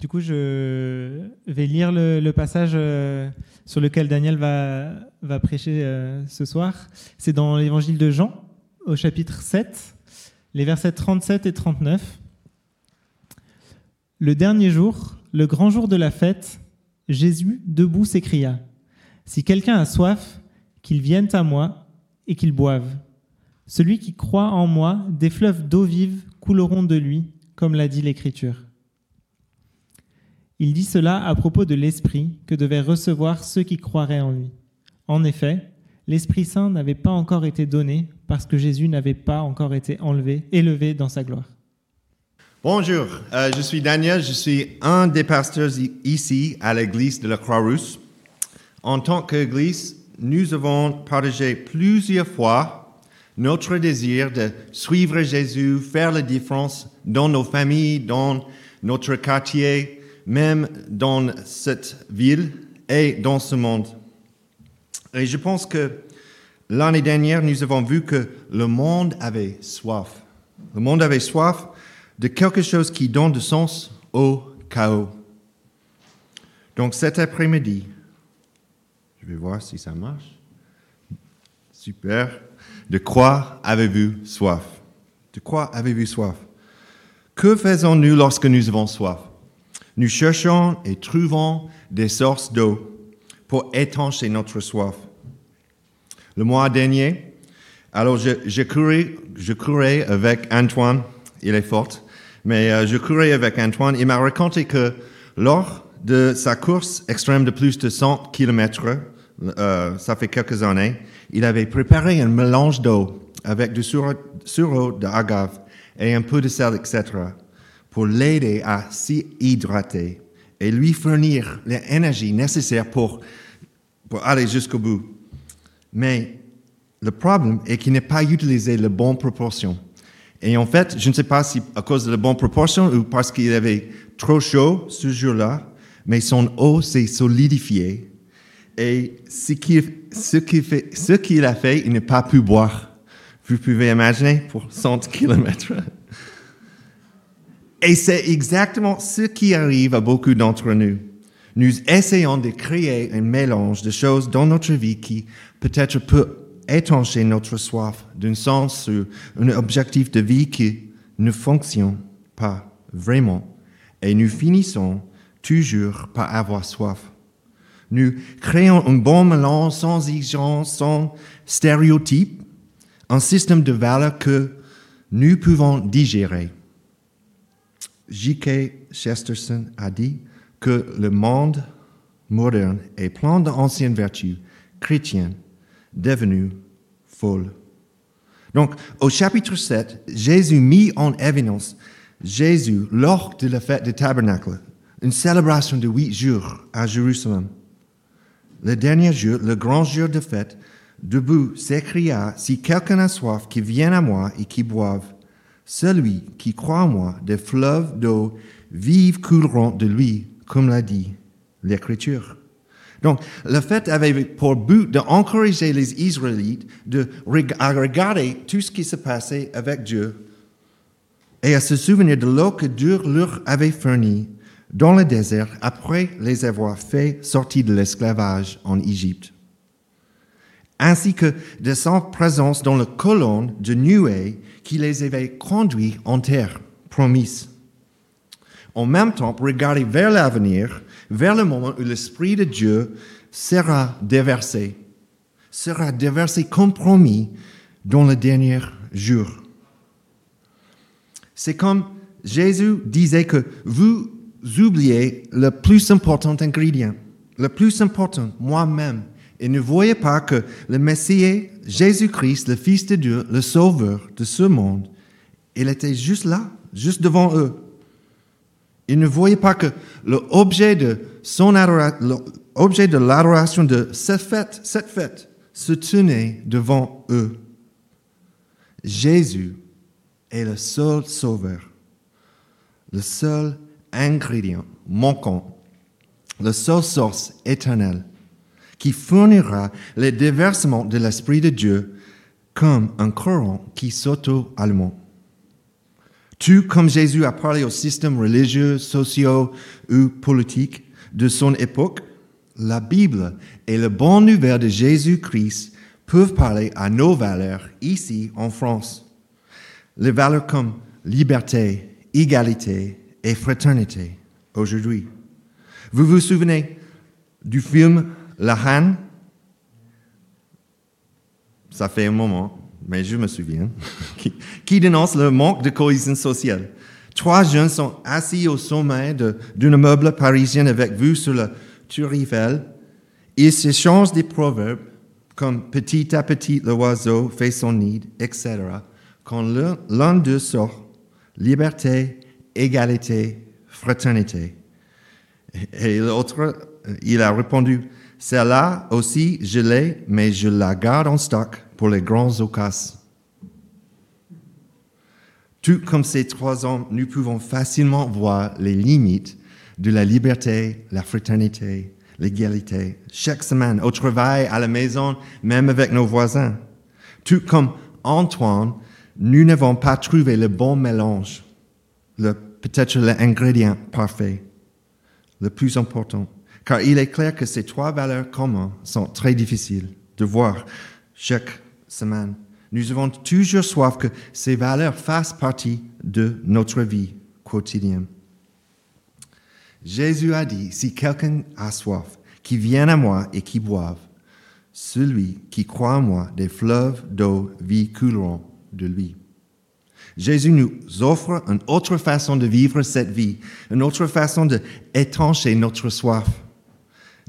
Du coup, je vais lire le, passage euh, sur lequel Daniel va, prêcher euh, ce soir. C'est dans l'évangile de Jean, au chapitre 7, les versets 37 et 39. Le dernier jour, le grand jour de la fête, Jésus, debout, s'écria, Si quelqu'un a soif, qu'il vienne à moi et qu'il boive. Celui qui croit en moi, des fleuves d'eau vive couleront de lui, comme l'a dit l'Écriture. Il dit cela à propos de l'Esprit que devaient recevoir ceux qui croiraient en lui. En effet, l'Esprit Saint n'avait pas encore été donné parce que Jésus n'avait pas encore été enlevé, élevé dans sa gloire. Bonjour, euh, je suis Daniel, je suis un des pasteurs ici à l'église de la Croix-Rousse. En tant qu'église, nous avons partagé plusieurs fois notre désir de suivre Jésus, faire la différence dans nos familles, dans notre quartier, même dans cette ville et dans ce monde. Et je pense que l'année dernière, nous avons vu que le monde avait soif. Le monde avait soif de quelque chose qui donne du sens au chaos. Donc cet après-midi, je vais voir si ça marche. Super. De quoi avez-vous soif? De quoi avez-vous soif? Que faisons-nous lorsque nous avons soif? Nous cherchons et trouvons des sources d'eau pour étancher notre soif. Le mois dernier, alors je, courais, je courais avec Antoine, il est fort, mais euh, je courais avec Antoine. Il m'a raconté que lors de sa course extrême de plus de 100 km, euh, ça fait quelques années, il avait préparé un mélange d'eau avec du sureau d'agave et un peu de sel, etc pour l'aider à s'y hydrater et lui fournir l'énergie nécessaire pour, pour aller jusqu'au bout. Mais le problème est qu'il n'a pas utilisé la bonne proportion. Et en fait, je ne sais pas si à cause de la bonne proportion ou parce qu'il avait trop chaud ce jour-là, mais son eau s'est solidifiée. Et ce qu'il ce qu'il a fait, il n'a pas pu boire. Vous pouvez imaginer pour 100 kilomètres. Et c'est exactement ce qui arrive à beaucoup d'entre nous. Nous essayons de créer un mélange de choses dans notre vie qui peut-être peut étancher notre soif d'un sens ou un objectif de vie qui ne fonctionne pas vraiment. Et nous finissons toujours par avoir soif. Nous créons un bon mélange sans exigence, sans stéréotype, un système de valeurs que nous pouvons digérer. J.K. Chesterton a dit que le monde moderne est plein d'anciennes vertus chrétiennes devenues folles. Donc, au chapitre 7, Jésus mit en évidence Jésus lors de la fête du tabernacle, une célébration de huit jours à Jérusalem. Le dernier jour, le grand jour de fête, debout s'écria, si quelqu'un a soif, qu'il vienne à moi et qu'il boive. Celui qui croit en moi, des fleuves d'eau vive couleront de lui, comme l'a dit l'Écriture. Donc, le fait avait pour but d'encourager les Israélites de, à regarder tout ce qui se passait avec Dieu et à se souvenir de l'eau que Dieu leur avait fournie dans le désert après les avoir fait sortir de l'esclavage en Égypte, ainsi que de sa présence dans la colonne de nuée qui les avait conduits en terre promise. En même temps, regarder vers l'avenir, vers le moment où l'Esprit de Dieu sera déversé, sera déversé comme promis dans le dernier jour. C'est comme Jésus disait que vous oubliez le plus important ingrédient, le plus important, moi-même, et ne voyez pas que le Messie, Jésus-Christ, le Fils de Dieu, le Sauveur de ce monde, il était juste là, juste devant eux. Ils ne voyaient pas que l'objet de son l'objet de l'adoration de cette fête, cette fête, se tenait devant eux. Jésus est le seul sauveur, le seul ingrédient manquant, la seule source éternelle qui fournira le déversement de l'Esprit de Dieu comme un courant qui s'auto-alimente. Tout comme Jésus a parlé aux systèmes religieux, sociaux ou politiques de son époque, la Bible et le bon nouvelle de Jésus-Christ peuvent parler à nos valeurs ici en France. Les valeurs comme liberté, égalité et fraternité aujourd'hui. Vous vous souvenez du film La Han Ça fait un moment, mais je me souviens, qui, dénonce le manque de cohésion sociale. Trois jeunes sont assis au sommet d'un immeuble parisien avec vue sur la Tour Eiffel. Ils s'échangent des proverbes comme petit à petit l'oiseau fait son nid, etc. Quand l'un d'eux sort, liberté, égalité, fraternité. Et l'autre, il a répondu, celle-là aussi, je l'ai, mais je la garde en stock pour les grands occasions. Tout comme ces trois hommes, nous pouvons facilement voir les limites de la liberté, la fraternité, l'égalité, chaque semaine, au travail, à la maison, même avec nos voisins. Tout comme Antoine, nous n'avons pas trouvé le bon mélange, le- peut-être l'ingrédient parfait, le plus important. Car il est clair que ces trois valeurs communes sont très difficiles de voir chaque semaine. Nous avons toujours soif que ces valeurs fassent partie de notre vie quotidienne. Jésus a dit, si quelqu'un a soif, qu'il vienne à moi et qu'il boive. Celui qui croit en moi, des fleuves d'eau vie couleront de lui. Jésus nous offre une autre façon de vivre cette vie, une autre façon d'étancher notre soif.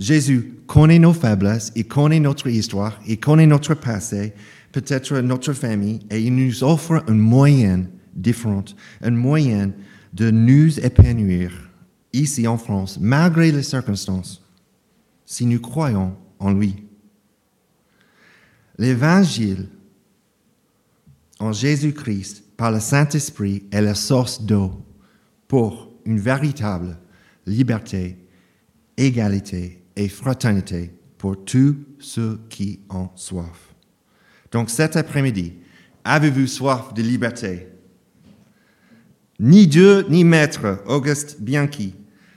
Jésus connaît nos faiblesses, il connaît notre histoire, il connaît notre passé, peut-être notre famille, et il nous offre un moyen différent, un moyen de nous épanouir ici en France, malgré les circonstances, si nous croyons en lui. L'évangile en Jésus-Christ par le Saint-Esprit est la source d'eau pour une véritable liberté, égalité et fraternité pour tous ceux qui ont soif. Donc cet après-midi, avez-vous soif de liberté? Ni Dieu ni Maître, Auguste Bianchi.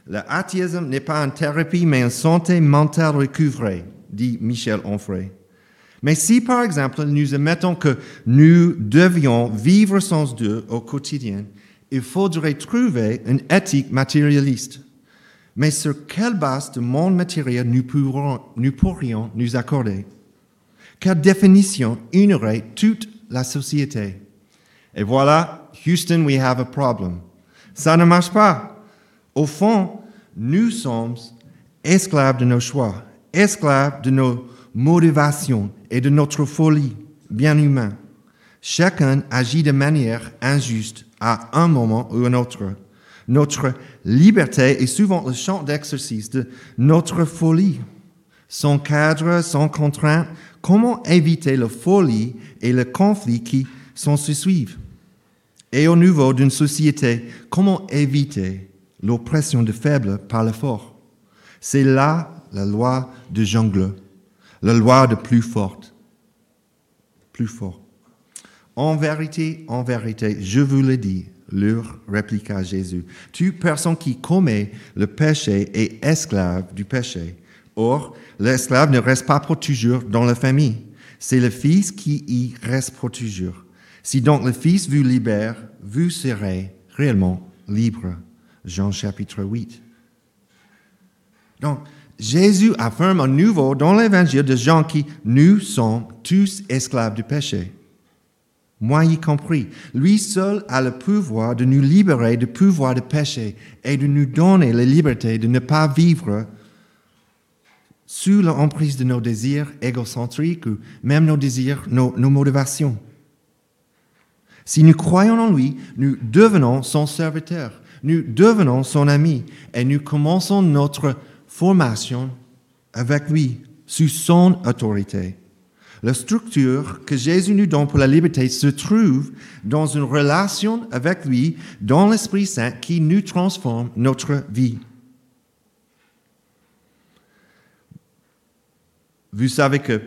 Le athéisme n'est pas une thérapie, mais une santé mentale recouvrée, dit Michel Onfray. Mais si, par exemple, nous admettons que nous devions vivre sans Dieu au quotidien, il faudrait trouver une éthique matérialiste. Mais sur quelle base de monde matériel nous pourrions nous accorder? Quelle définition unirait toute la société? Et voilà, Houston, we have a problem. Ça ne marche pas. Au fond, nous sommes esclaves de nos choix, esclaves de nos motivations et de notre folie, bien humain. Chacun agit de manière injuste à un moment ou un autre. Notre liberté est souvent le champ d'exercice de notre folie. Sans cadre, sans contrainte, comment éviter la folie et le conflit qui s'en suivent? Et au niveau d'une société, comment éviter l'oppression de faibles par le fort? C'est là la loi de jungle, la loi de plus forte. Plus fort. En vérité, en vérité, je vous le dis, leur répliqua Jésus, toute personne qui commet le péché est esclave du péché. Or, l'esclave ne reste pas pour toujours dans la famille. C'est le Fils qui y reste pour toujours. Si donc le Fils vous libère, vous serez réellement libre. Jean chapitre 8. Donc, Jésus affirme à nouveau dans l'évangile de Jean qui nous sommes tous esclaves du péché. Moi y compris. Lui seul a le pouvoir de nous libérer du pouvoir du péché et de nous donner la liberté de ne pas vivre sous l'emprise de nos désirs égocentriques ou même nos désirs, nos, nos motivations. Si nous croyons en lui, nous devenons son serviteur, nous devenons son ami et nous commençons notre formation avec lui, sous son autorité. La structure que Jésus nous donne pour la liberté se trouve dans une relation avec lui, dans l'Esprit Saint qui nous transforme notre vie. Vous savez que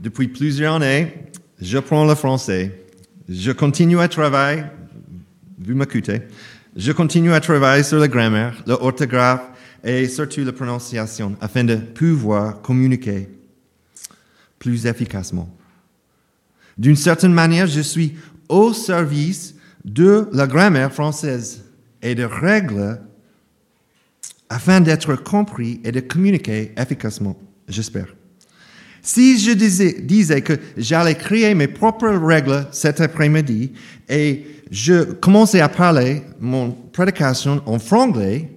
depuis plusieurs années, je prends le français. Je continue à travailler vous m'écoutez, je continue à travailler sur la grammaire, l'orthographe et surtout la prononciation afin de pouvoir communiquer plus efficacement. D'une certaine manière, je suis au service de la grammaire française et de règles afin d'être compris et de communiquer efficacement, j'espère. Si je disais, disais que j'allais créer mes propres règles cet après-midi et je commençais à parler mon prédication en franglais,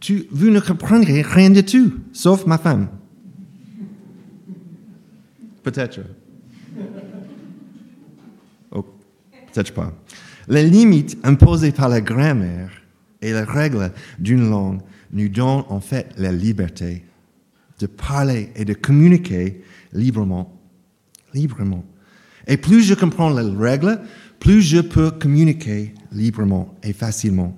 tu, vous ne comprendrez rien du tout, sauf ma femme. Peut-être. Oh, peut-être pas. Les limites imposées par la grammaire et les règles d'une langue nous donnent en fait la liberté de parler et de communiquer librement. Librement. Et plus je comprends les règles, plus je peux communiquer librement et facilement.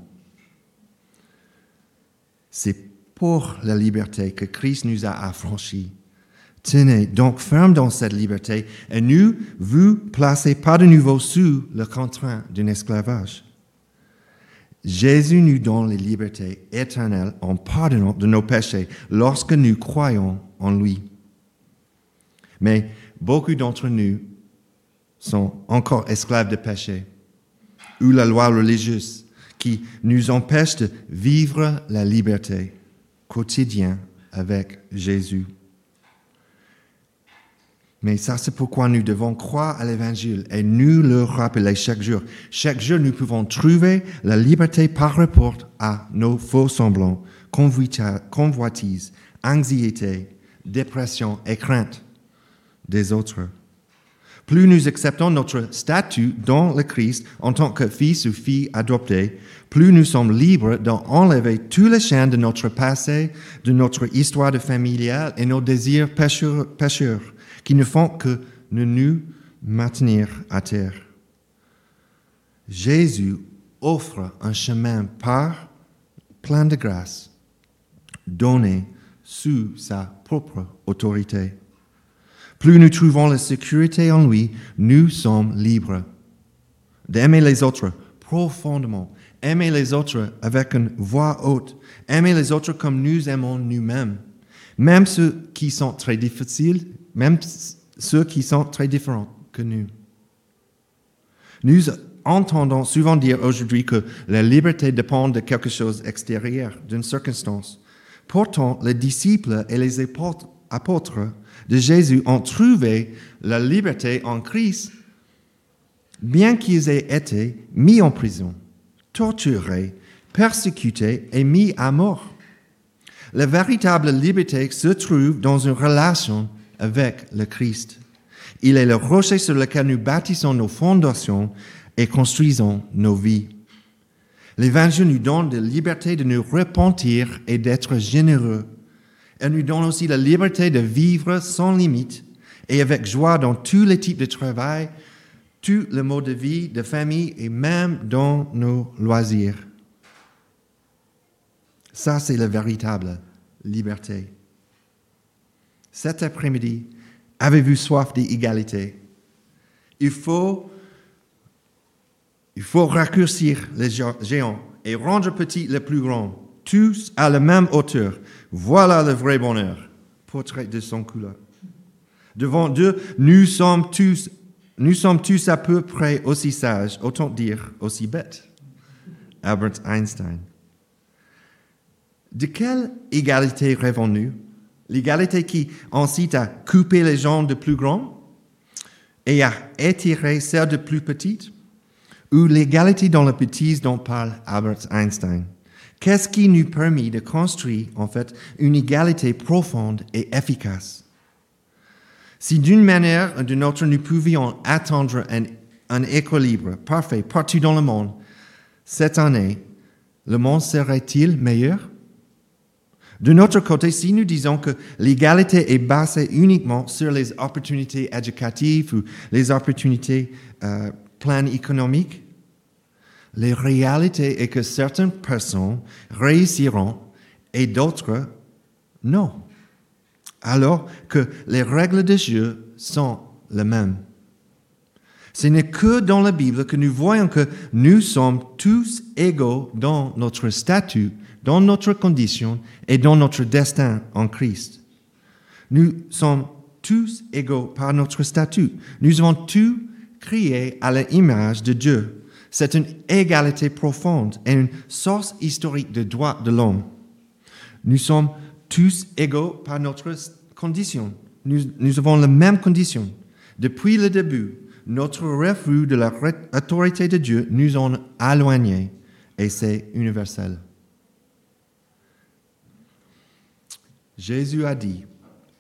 C'est pour la liberté que Christ nous a affranchis. Tenez donc ferme dans cette liberté et ne vous placez pas de nouveau sous le contraint d'un esclavage. Jésus nous donne la liberté éternelle en pardonnant de nos péchés lorsque nous croyons en lui. Mais beaucoup d'entre nous sont encore esclaves de péché ou la loi religieuse qui nous empêche de vivre la liberté quotidienne avec Jésus. Mais ça, c'est pourquoi nous devons croire à l'Évangile et nous le rappeler chaque jour. Chaque jour, nous pouvons trouver la liberté par rapport à nos faux semblants, convoitises, anxiété, dépression et crainte des autres. Plus nous acceptons notre statut dans le Christ en tant que fils ou fille adopté, plus nous sommes libres d'enlever tous les chaînes de notre passé, de notre histoire de familiale et nos désirs pécheurs qui ne font que nous maintenir à terre. Jésus offre un chemin par plein de grâce, donné sous sa propre autorité. Plus nous trouvons la sécurité en lui, nous sommes libres d'aimer les autres profondément, aimer les autres avec une voix haute, aimer les autres comme nous aimons nous-mêmes, même ceux qui sont très difficiles même ceux qui sont très différents que nous. Nous entendons souvent dire aujourd'hui que la liberté dépend de quelque chose d'extérieur, d'une circonstance. Pourtant, les disciples et les apôtres de Jésus ont trouvé la liberté en Christ, bien qu'ils aient été mis en prison, torturés, persécutés et mis à mort. La véritable liberté se trouve dans une relation avec le Christ. Il est le rocher sur lequel nous bâtissons nos fondations et construisons nos vies. L'Évangile nous donne la liberté de nous repentir et d'être généreux. Elle nous donne aussi la liberté de vivre sans limite et avec joie dans tous les types de travail, tous les modes de vie, de famille et même dans nos loisirs. Ça, c'est la véritable liberté. Cet après-midi, avez-vous soif d'égalité? Il faut, il faut raccourcir les géants et rendre petit les plus grands, tous à la même hauteur. Voilà le vrai bonheur. Portrait de son couleur. Devant Dieu, nous sommes tous, nous sommes tous à peu près aussi sages, autant dire aussi bêtes. Albert Einstein. De quelle égalité rêvons-nous? L'égalité qui incite à couper les gens de plus grands et à étirer celles de plus petites Ou l'égalité dans la bêtise dont parle Albert Einstein. Qu'est-ce qui nous permet de construire en fait une égalité profonde et efficace? Si d'une manière ou d'une autre nous pouvions attendre un, un équilibre parfait partout dans le monde, cette année, le monde serait-il meilleur? De notre côté, si nous disons que l'égalité est basée uniquement sur les opportunités éducatives ou les opportunités euh, plan économiques, la réalité est que certaines personnes réussiront et d'autres non. Alors que les règles de jeu sont les mêmes. Ce n'est que dans la Bible que nous voyons que nous sommes tous égaux dans notre statut, dans notre condition et dans notre destin en Christ. Nous sommes tous égaux par notre statut. Nous avons tous créé à l'image de Dieu. C'est une égalité profonde et une source historique de droit de l'homme. Nous sommes tous égaux par notre condition. Nous, avons la même condition. Depuis le début, notre refus de l'autorité de Dieu nous en éloignés et c'est universel. Jésus a dit,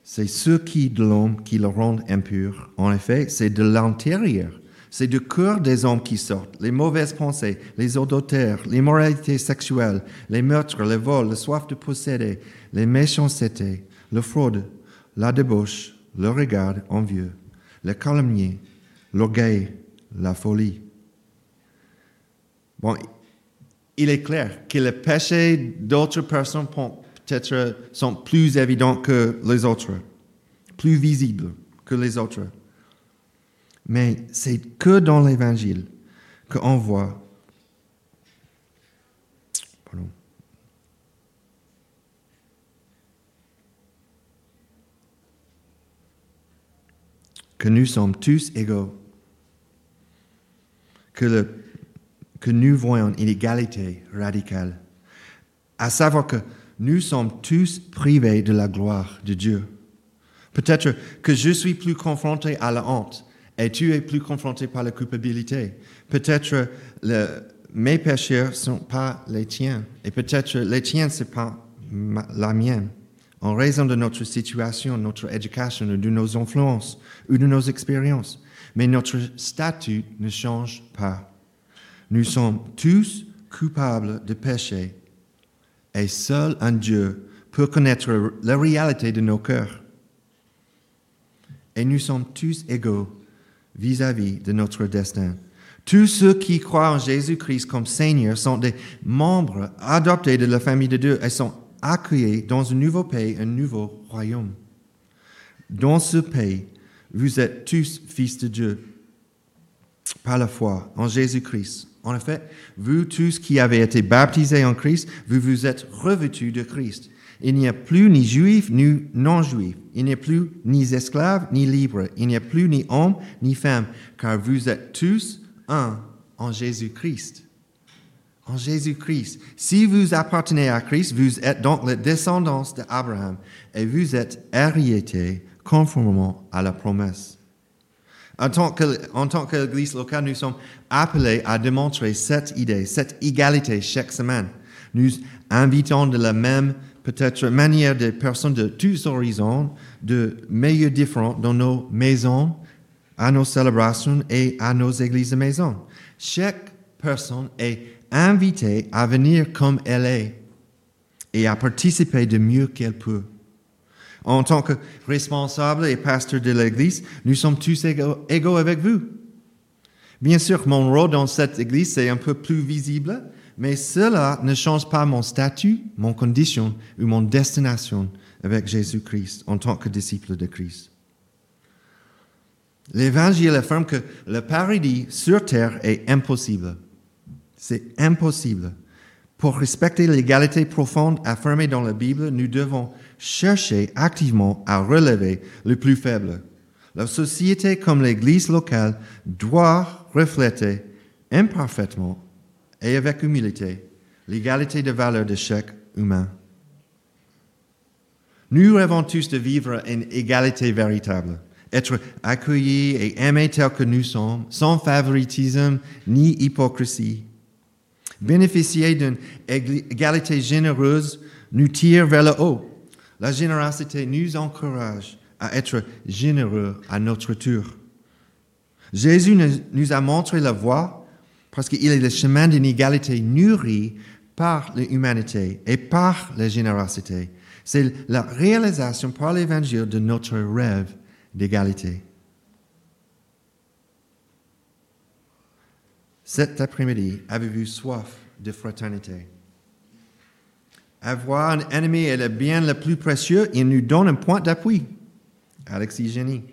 c'est ce qui de l'homme qui le rend impur. En effet, c'est de l'intérieur, c'est du cœur des hommes qui sortent les mauvaises pensées, les odoteurs, l'immoralité sexuelle, les meurtres, les vols, la soif de posséder, les méchancetés, la fraude, la débauche, le regard envieux, le calomnie, l'orgueil, la folie. Bon, il est clair que les péchés d'autres personnes peut-être sont plus évidents que les autres, plus visibles que les autres. Mais c'est que dans l'Évangile qu'on voit que nous sommes tous égaux que, que nous voyons une égalité radicale, à savoir que nous sommes tous privés de la gloire de Dieu. Peut-être que je suis plus confronté à la honte et tu es plus confronté par la culpabilité. Peut-être mes péchés ne sont pas les tiens et peut-être les tiens ne sont pas la mienne en raison de notre situation, notre éducation, de nos influences ou de nos expériences mais notre statut ne change pas. Nous sommes tous coupables de péché et seul un Dieu peut connaître la réalité de nos cœurs. Et nous sommes tous égaux vis-à-vis de notre destin. Tous ceux qui croient en Jésus-Christ comme Seigneur sont des membres adoptés de la famille de Dieu et sont accueillis dans un nouveau pays, un nouveau royaume. Dans ce pays, vous êtes tous fils de Dieu par la foi en Jésus-Christ. En effet, vous tous qui avez été baptisés en Christ, vous vous êtes revêtus de Christ. Il n'y a plus ni juif ni non-juif. Il n'y a plus ni esclave ni libre. Il n'y a plus ni homme ni femme, car vous êtes tous un en Jésus-Christ. En Jésus-Christ. Si vous appartenez à Christ, vous êtes donc la descendance d'Abraham et vous êtes héritier conformément à la promesse. En tant qu'Église locale, nous sommes appelés à démontrer cette idée, cette égalité chaque semaine. Nous invitons de la même, peut-être, manière des personnes de tous horizons, de milieux différents dans nos maisons, à nos célébrations et à nos églises de maison. Chaque personne est invitée à venir comme elle est et à participer de mieux qu'elle peut. En tant que responsable et pasteur de l'Église, nous sommes tous égaux, avec vous. Bien sûr, mon rôle dans cette Église est un peu plus visible, mais cela ne change pas mon statut, mon condition ou mon destination avec Jésus-Christ en tant que disciple de Christ. L'Évangile affirme que le paradis sur terre est impossible. C'est impossible. Pour respecter l'égalité profonde affirmée dans la Bible, nous devons chercher activement à relever le plus faible. La société comme l'Église locale doit refléter imparfaitement et avec humilité l'égalité de valeur de chaque humain. Nous rêvons tous de vivre une égalité véritable, être accueillis et aimés tels que nous sommes, sans favoritisme ni hypocrisie. Bénéficier d'une égalité généreuse nous tire vers le haut la générosité nous encourage à être généreux à notre tour. Jésus nous a montré la voie parce qu'il est le chemin d'une égalité nourrie par l'humanité et par la générosité. C'est la réalisation par l'Évangile de notre rêve d'égalité. Cet après-midi, avez-vous soif de fraternité? Avoir un ennemi est le bien le plus précieux, il nous donne un point d'appui. Alexis Génie.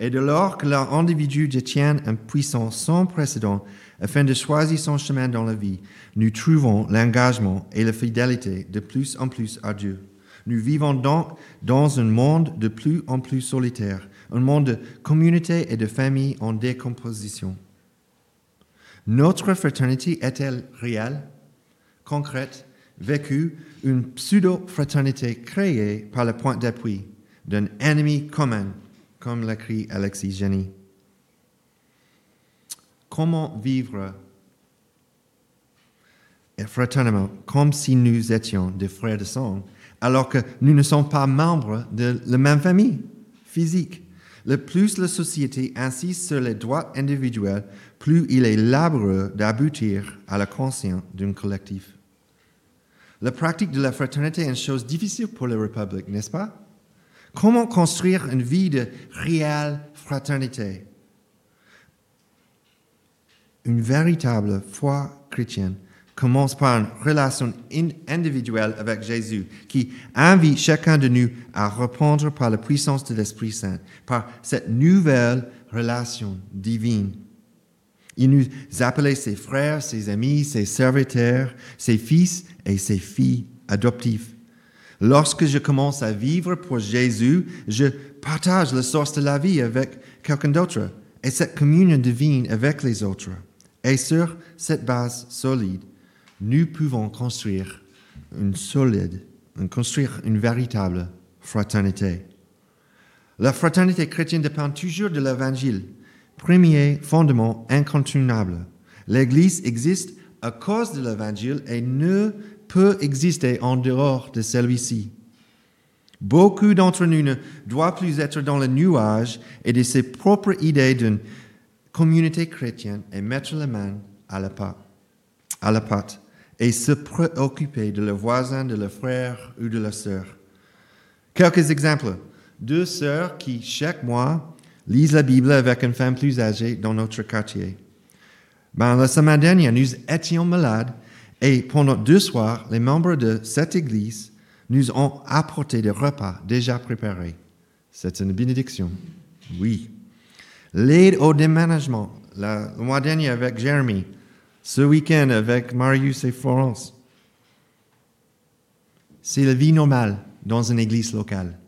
Et de lors que l'individu détient une puissance sans précédent afin de choisir son chemin dans la vie, nous trouvons l'engagement et la fidélité de plus en plus à Dieu. Nous vivons donc dans un monde de plus en plus solitaire, un monde de communauté et de famille en décomposition. Notre fraternité est-elle réelle, concrète, vécue, une pseudo-fraternité créée par le point d'appui d'un ennemi commun, comme l'écrit Alexis Jenny Comment vivre fraternellement comme si nous étions des frères de sang, alors que nous ne sommes pas membres de la même famille physique? Le plus la société insiste sur les droits individuels, plus il est laborieux d'aboutir à la conscience d'un collectif. La pratique de la fraternité est une chose difficile pour la République, n'est-ce pas? Comment construire une vie de réelle fraternité? Une véritable foi chrétienne commence par une relation individuelle avec Jésus qui invite chacun de nous à répondre par la puissance de l'Esprit Saint, par cette nouvelle relation divine. Il nous appelait ses frères, ses amis, ses serviteurs, ses fils et ses filles adoptifs. Lorsque je commence à vivre pour Jésus, je partage la source de la vie avec quelqu'un d'autre et cette communion divine avec les autres. Et sur cette base solide, nous pouvons construire une solide, construire une véritable fraternité. La fraternité chrétienne dépend toujours de l'Évangile, premier fondement incontournable. L'Église existe à cause de l'Évangile et ne peut exister en dehors de celui-ci. Beaucoup d'entre nous ne doivent plus être dans le nuage et de ses propres idées d'une communauté chrétienne et mettre la main à la pâte. À la pâte et se préoccuper de le voisin, de le frère ou de la sœur. Quelques exemples. Deux sœurs qui, chaque mois, lisent la Bible avec une femme plus âgée dans notre quartier. Ben, la semaine dernière, nous étions malades et pendant deux soirs, les membres de cette église nous ont apporté des repas déjà préparés. C'est une bénédiction. Oui. L'aide au déménagement. le mois dernier avec Jérémy, ce week-end avec Marius et Florence. C'est la vie normale dans une église locale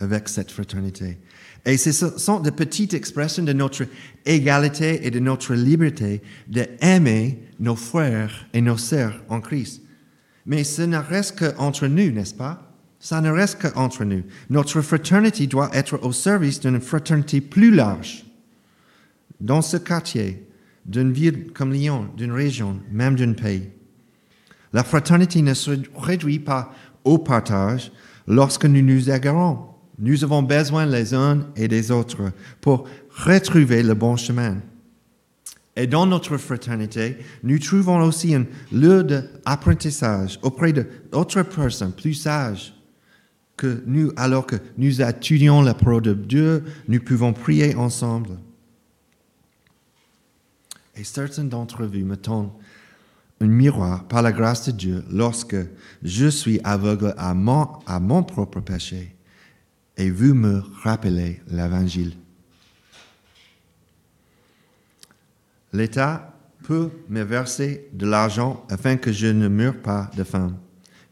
avec cette fraternité. Et ce sont de petites expressions de notre égalité et de notre liberté d'aimer nos frères et nos sœurs en Christ. Mais ce ne reste qu'entre nous, n'est-ce pas? Ça ne reste qu'entre nous. Notre fraternité doit être au service d'une fraternité plus large. Dans ce quartier, d'une ville comme Lyon, d'une région, même d'un pays. La fraternité ne se réduit pas au partage lorsque nous nous égarons. Nous avons besoin les uns et des autres pour retrouver le bon chemin. Et dans notre fraternité, nous trouvons aussi un lieu d'apprentissage auprès d'autres personnes plus sages que nous, alors que nous étudions la parole de Dieu, nous pouvons prier ensemble. Et certains d'entre vous me tendent un miroir par la grâce de Dieu lorsque je suis aveugle à mon, à mon propre péché et vous me rappelez l'Évangile. L'État peut me verser de l'argent afin que je ne meure pas de faim,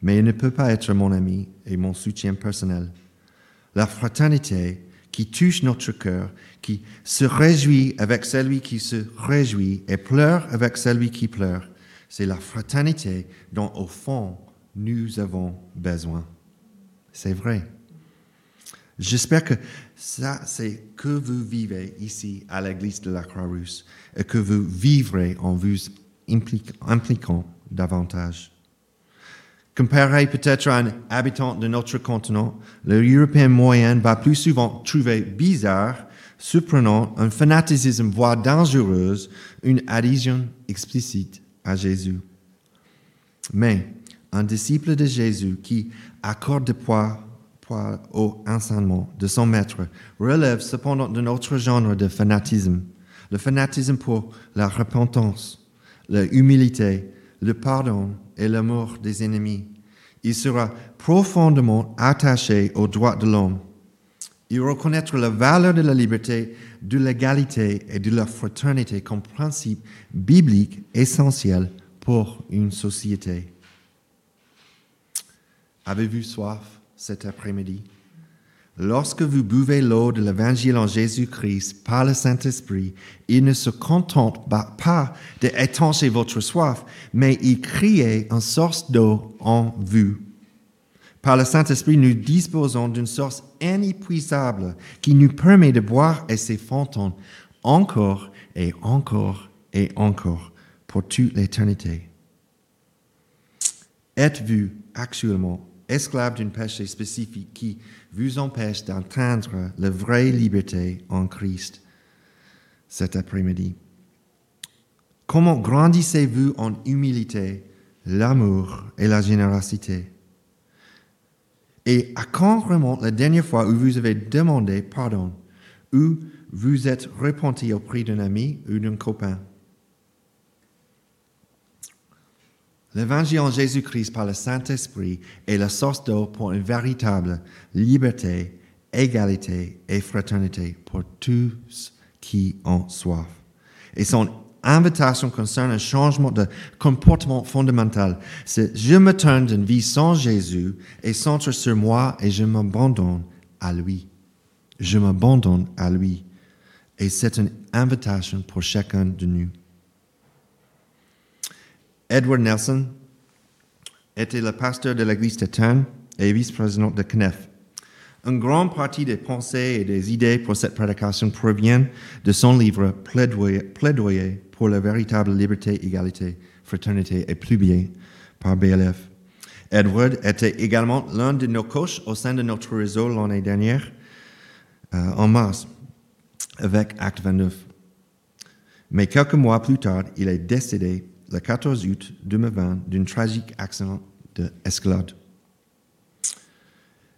mais il ne peut pas être mon ami et mon soutien personnel. La fraternité qui touche notre cœur, qui se réjouit avec celui qui se réjouit et pleure avec celui qui pleure. C'est la fraternité dont, au fond, nous avons besoin. C'est vrai. J'espère que ça, c'est que vous vivez ici à l'église de la Croix-Rousse et que vous vivrez en vous impliquant davantage. Comparé peut-être à un habitant de notre continent, le Européen moyen va plus souvent trouver bizarre, surprenant, un fanaticisme, voire dangereuse, une adhésion explicite à Jésus. Mais un disciple de Jésus qui accorde de poids, poids au enseignement de son maître relève cependant d'un autre genre de fanatisme, le fanatisme pour la repentance, l'humilité, le pardon et l'amour des ennemis. Il sera profondément attaché aux droits de l'homme. et reconnaître la valeur de la liberté, de l'égalité et de la fraternité comme principe biblique essentiel pour une société. Avez-vous soif cet après-midi? Lorsque vous buvez l'eau de l'évangile en Jésus-Christ par le Saint-Esprit, il ne se contente pas d'étancher votre soif, mais il crée une source d'eau en vous. Par le Saint-Esprit, nous disposons d'une source inépuisable qui nous permet de boire et ses fontaines encore et encore et encore pour toute l'éternité. Êtes-vous actuellement esclave d'un péché spécifique qui vous empêche d'atteindre la vraie liberté en Christ cet après-midi. Comment grandissez-vous en humilité, l'amour et la générosité? Et à quand remonte la dernière fois où vous avez demandé pardon, où vous êtes repenti auprès d'un ami ou d'un copain? L'évangile en Jésus-Christ par le Saint-Esprit est la source d'eau pour une véritable liberté, égalité et fraternité pour tous qui ont soif. Et son invitation concerne un changement de comportement fondamental. C'est je me tourne d'une vie sans Jésus et centre sur moi et je m'abandonne à lui. Je m'abandonne à lui. Et c'est une invitation pour chacun de nous. Edward Nelson était le pasteur de l'église de Tann et vice-président de CNEF. Une grande partie des pensées et des idées pour cette prédication proviennent de son livre Plaidoyer, pour la véritable liberté, égalité, fraternité et plus bien par BLF. Edward était également l'un de nos coachs au sein de notre réseau l'année dernière, euh, en mars, avec Acte 29. Mais quelques mois plus tard, il est décédé le 14 août 2020 d'un tragique accident d'escalade.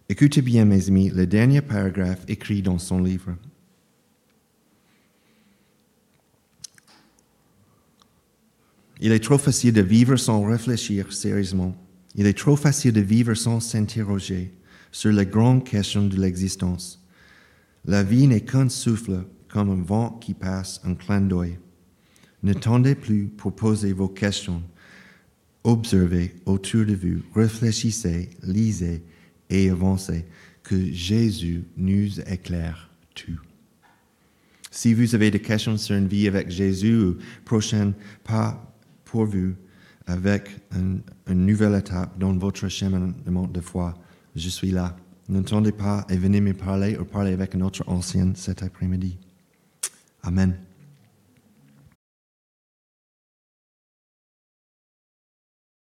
Écoutez bien, mes amis, le dernier paragraphe écrit dans son livre. Il est trop facile de vivre sans réfléchir sérieusement. Il est trop facile de vivre sans s'interroger sur les grandes questions de l'existence. La vie n'est qu'un souffle, comme un vent qui passe un clin d'œil. Ne tendez plus pour poser vos questions. Observez autour de vous, réfléchissez, lisez et avancez, que Jésus nous éclaire tout. Si vous avez des questions sur une vie avec Jésus ou prochain pas pour vous, avec une, nouvelle étape dans votre cheminement de foi, je suis là. N'entendez pas et venez me parler ou parler avec un autre ancien cet après-midi. Amen.